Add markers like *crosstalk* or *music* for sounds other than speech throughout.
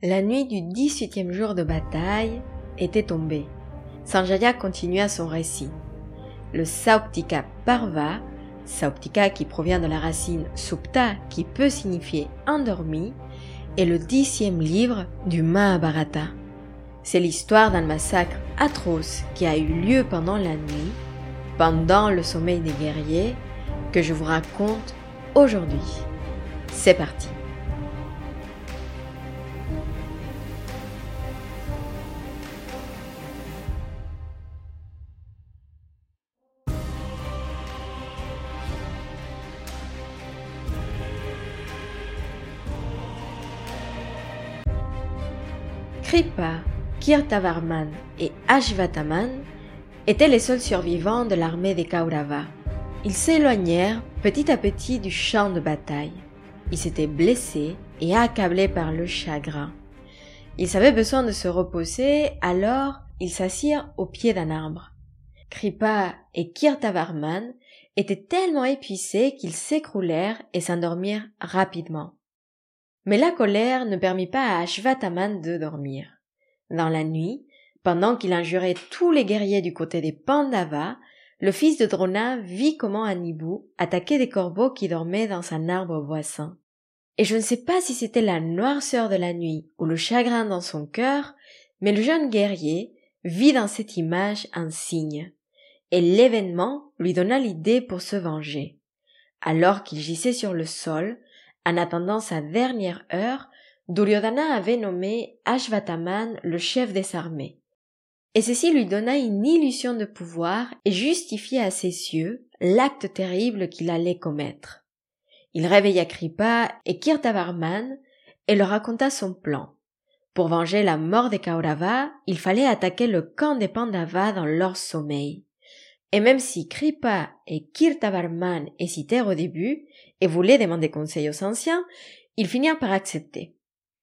La nuit du 18e jour de bataille était tombée. Sanjaya continua son récit. Le Sauptika Parva, Sauptika qui provient de la racine Supta qui peut signifier endormi, est le dixième livre du Mahabharata. C'est l'histoire d'un massacre atroce qui a eu lieu pendant la nuit, pendant le sommeil des guerriers, que je vous raconte aujourd'hui. C'est parti. Kripa, Kirtavarman et Ashvataman étaient les seuls survivants de l'armée des Kaurava. Ils s'éloignèrent petit à petit du champ de bataille. Ils s'étaient blessés et accablés par le chagrin. Ils avaient besoin de se reposer, alors ils s'assirent au pied d'un arbre. Kripa et Kirtavarman étaient tellement épuisés qu'ils s'écroulèrent et s'endormirent rapidement. Mais la colère ne permit pas à Ashvataman de dormir. Dans la nuit, pendant qu'il injurait tous les guerriers du côté des Pandavas, le fils de Drona vit comment Anibu attaquait des corbeaux qui dormaient dans un arbre voisin. Et je ne sais pas si c'était la noirceur de la nuit ou le chagrin dans son cœur, mais le jeune guerrier vit dans cette image un signe. Et l'événement lui donna l'idée pour se venger. Alors qu'il gissait sur le sol, en attendant sa dernière heure, Duryodhana avait nommé Ashvataman le chef des armées. Et ceci lui donna une illusion de pouvoir et justifiait à ses yeux l'acte terrible qu'il allait commettre. Il réveilla Kripa et Kirtavarman et leur raconta son plan. Pour venger la mort des Kauravas, il fallait attaquer le camp des Pandavas dans leur sommeil. Et même si Kripa et Kirtavarman hésitèrent au début, et voulait demander conseil aux anciens, ils finirent par accepter.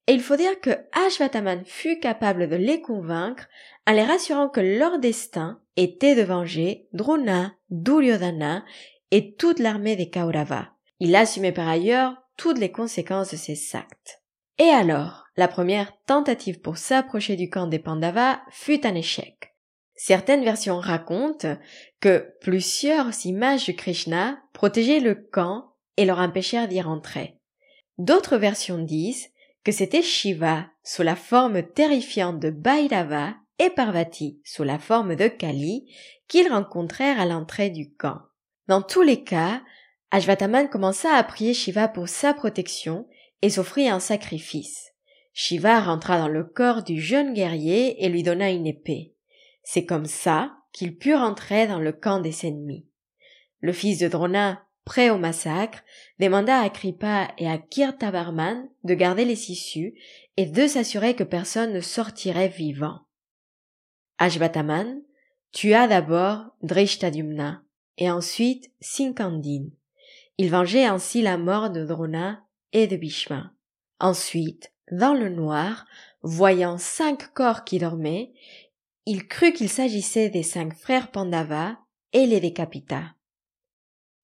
Et il faut dire que Ashvataman fut capable de les convaincre en les rassurant que leur destin était de venger Drona, Duryodhana et toute l'armée des Kauravas. Il assumait par ailleurs toutes les conséquences de ses actes. Et alors, la première tentative pour s'approcher du camp des Pandavas fut un échec. Certaines versions racontent que plusieurs images de Krishna protégeaient le camp et leur empêchèrent d'y rentrer. D'autres versions disent que c'était Shiva sous la forme terrifiante de Bhairava et Parvati sous la forme de Kali qu'ils rencontrèrent à l'entrée du camp. Dans tous les cas, Ashvataman commença à prier Shiva pour sa protection et s'offrit un sacrifice. Shiva rentra dans le corps du jeune guerrier et lui donna une épée. C'est comme ça qu'il put rentrer dans le camp des ennemis. Le fils de Drona prêt au massacre, demanda à Kripa et à Kirtavarman de garder les issues et de s'assurer que personne ne sortirait vivant. Ashvataman tua d'abord Drishtadumna et ensuite Sinkandin. Il vengeait ainsi la mort de Drona et de Bhishma. Ensuite, dans le noir, voyant cinq corps qui dormaient, il crut qu'il s'agissait des cinq frères Pandava et les décapita.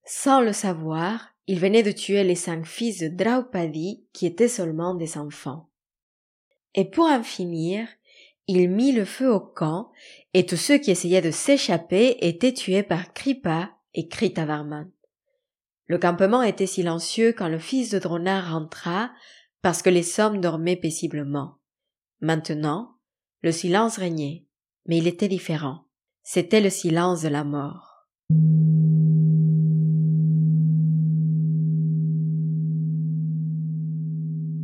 Sans le savoir, il venait de tuer les cinq fils de Draupadi qui étaient seulement des enfants. Et pour en finir, il mit le feu au camp, et tous ceux qui essayaient de s'échapper étaient tués par Kripa et Kritavarman. Le campement était silencieux quand le fils de Drona rentra, parce que les hommes dormaient paisiblement. Maintenant, le silence régnait, mais il était différent. C'était le silence de la mort.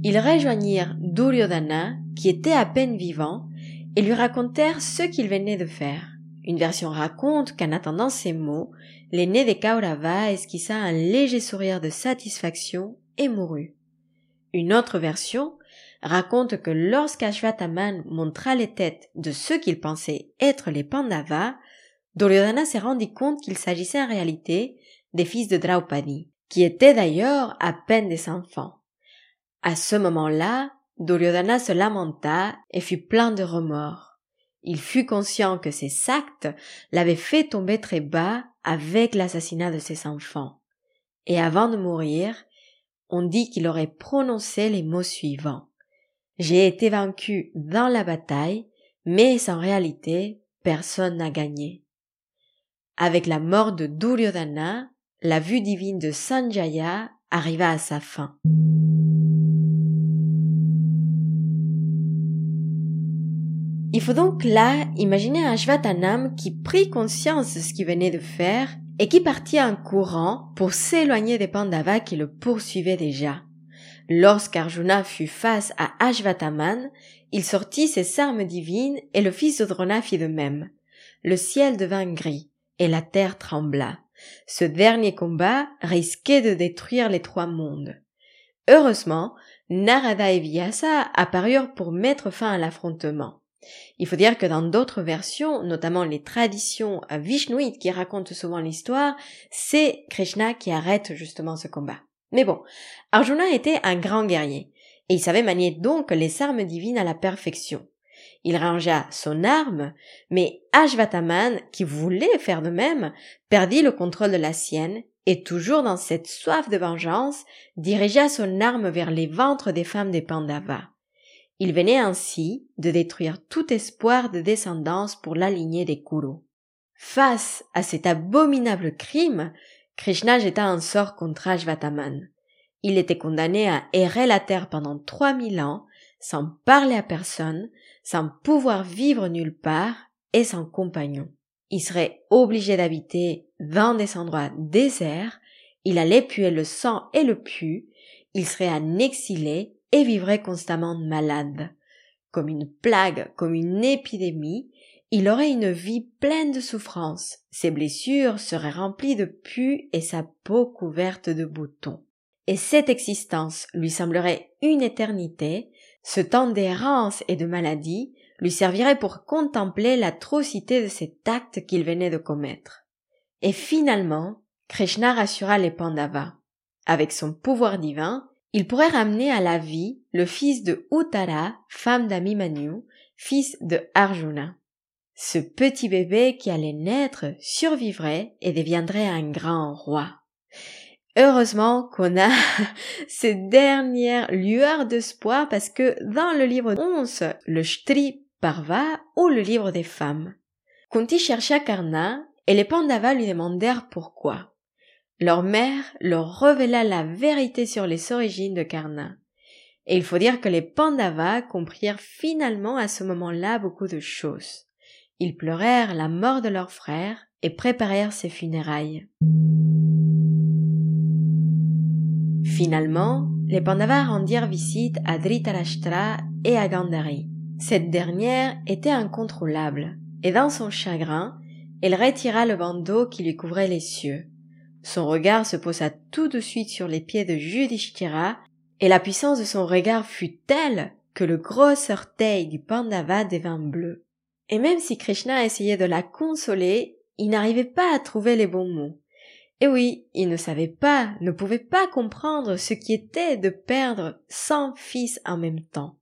Ils rejoignirent Duryodhana, qui était à peine vivant, et lui racontèrent ce qu'il venait de faire. Une version raconte qu'en attendant ces mots, l'aîné des Kaurava esquissa un léger sourire de satisfaction et mourut. Une autre version raconte que lorsqu'Ashvataman montra les têtes de ceux qu'il pensait être les Pandavas, Duryodhana s'est rendu compte qu'il s'agissait en réalité des fils de Draupadi, qui étaient d'ailleurs à peine des enfants. À ce moment-là, Duryodhana se lamenta et fut plein de remords. Il fut conscient que ses actes l'avaient fait tomber très bas avec l'assassinat de ses enfants. Et avant de mourir, on dit qu'il aurait prononcé les mots suivants. J'ai été vaincu dans la bataille, mais en réalité, personne n'a gagné. Avec la mort de Duryodhana, la vue divine de Sanjaya arriva à sa fin. Il faut donc là imaginer un Ashvatanam qui prit conscience de ce qu'il venait de faire et qui partit en courant pour s'éloigner des Pandavas qui le poursuivaient déjà. Lorsqu'Arjuna fut face à Ashvataman, il sortit ses armes divines et le fils de Drona fit de même. Le ciel devint gris et la terre trembla. Ce dernier combat risquait de détruire les trois mondes. Heureusement, Narada et Vyasa apparurent pour mettre fin à l'affrontement. Il faut dire que dans d'autres versions, notamment les traditions vishnouites qui racontent souvent l'histoire, c'est Krishna qui arrête justement ce combat. Mais bon, Arjuna était un grand guerrier, et il savait manier donc les armes divines à la perfection. Il rangea son arme, mais Ashvataman, qui voulait faire de même, perdit le contrôle de la sienne, et toujours dans cette soif de vengeance, dirigea son arme vers les ventres des femmes des Pandavas. Il venait ainsi de détruire tout espoir de descendance pour la lignée des Kuru. Face à cet abominable crime, Krishna jeta un sort contre Ashvataman. Il était condamné à errer la terre pendant trois mille ans, sans parler à personne, sans pouvoir vivre nulle part et sans compagnon. Il serait obligé d'habiter dans des endroits déserts, il allait puer le sang et le pu, il serait un exilé et vivrait constamment malade. Comme une plague, comme une épidémie, il aurait une vie pleine de souffrances, ses blessures seraient remplies de pus et sa peau couverte de boutons. Et cette existence lui semblerait une éternité, ce temps d'errance et de maladie lui servirait pour contempler l'atrocité de cet acte qu'il venait de commettre. Et finalement, Krishna rassura les Pandavas. Avec son pouvoir divin, il pourrait ramener à la vie le fils de Uttara, femme d'Amimanyu, fils de Arjuna. Ce petit bébé qui allait naître survivrait et deviendrait un grand roi. Heureusement qu'on a *laughs* ces dernières lueurs d'espoir parce que dans le livre 11, le Shtri Parva ou le livre des femmes, Kunti chercha Karna et les Pandavas lui demandèrent pourquoi. Leur mère leur révéla la vérité sur les origines de Karna. Et il faut dire que les Pandavas comprirent finalement à ce moment-là beaucoup de choses. Ils pleurèrent la mort de leur frère et préparèrent ses funérailles. Finalement, les Pandavas rendirent visite à Dhritarashtra et à Gandhari. Cette dernière était incontrôlable, et dans son chagrin, elle retira le bandeau qui lui couvrait les cieux. Son regard se posa tout de suite sur les pieds de Yudhishthira, et la puissance de son regard fut telle que le gros orteil du Pandava devint bleu. Et même si Krishna essayait de la consoler, il n'arrivait pas à trouver les bons mots. Et oui, il ne savait pas, ne pouvait pas comprendre ce qui était de perdre cent fils en même temps.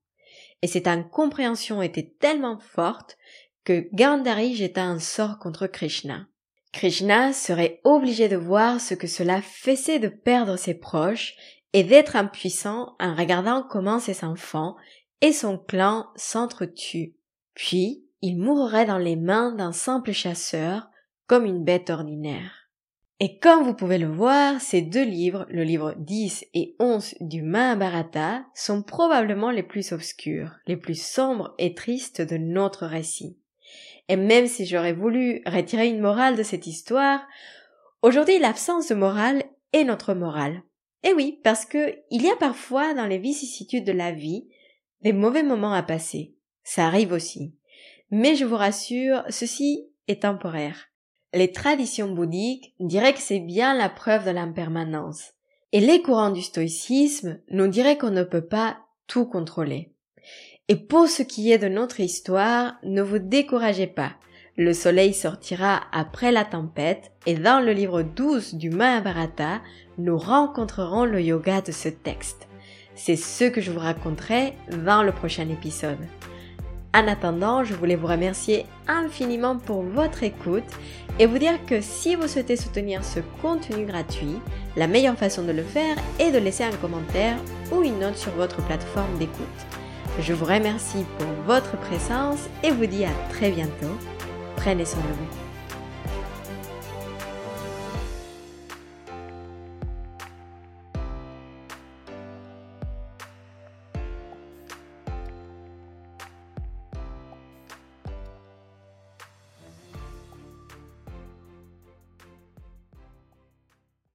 Et cette incompréhension était tellement forte que Gandhari jeta un sort contre Krishna. Krishna serait obligé de voir ce que cela faisait de perdre ses proches et d'être impuissant en regardant comment ses enfants et son clan s'entretuent. Puis, il mourrait dans les mains d'un simple chasseur, comme une bête ordinaire. Et comme vous pouvez le voir, ces deux livres, le livre 10 et 11 du Mahabharata, sont probablement les plus obscurs, les plus sombres et tristes de notre récit. Et même si j'aurais voulu retirer une morale de cette histoire, aujourd'hui l'absence de morale est notre morale. Et oui, parce que il y a parfois dans les vicissitudes de la vie des mauvais moments à passer. Ça arrive aussi. Mais je vous rassure, ceci est temporaire. Les traditions bouddhiques diraient que c'est bien la preuve de l'impermanence. Et les courants du stoïcisme nous diraient qu'on ne peut pas tout contrôler. Et pour ce qui est de notre histoire, ne vous découragez pas. Le soleil sortira après la tempête et dans le livre 12 du Mahabharata, nous rencontrerons le yoga de ce texte. C'est ce que je vous raconterai dans le prochain épisode. En attendant, je voulais vous remercier infiniment pour votre écoute et vous dire que si vous souhaitez soutenir ce contenu gratuit, la meilleure façon de le faire est de laisser un commentaire ou une note sur votre plateforme d'écoute. Je vous remercie pour votre présence et vous dis à très bientôt. Prenez soin de vous.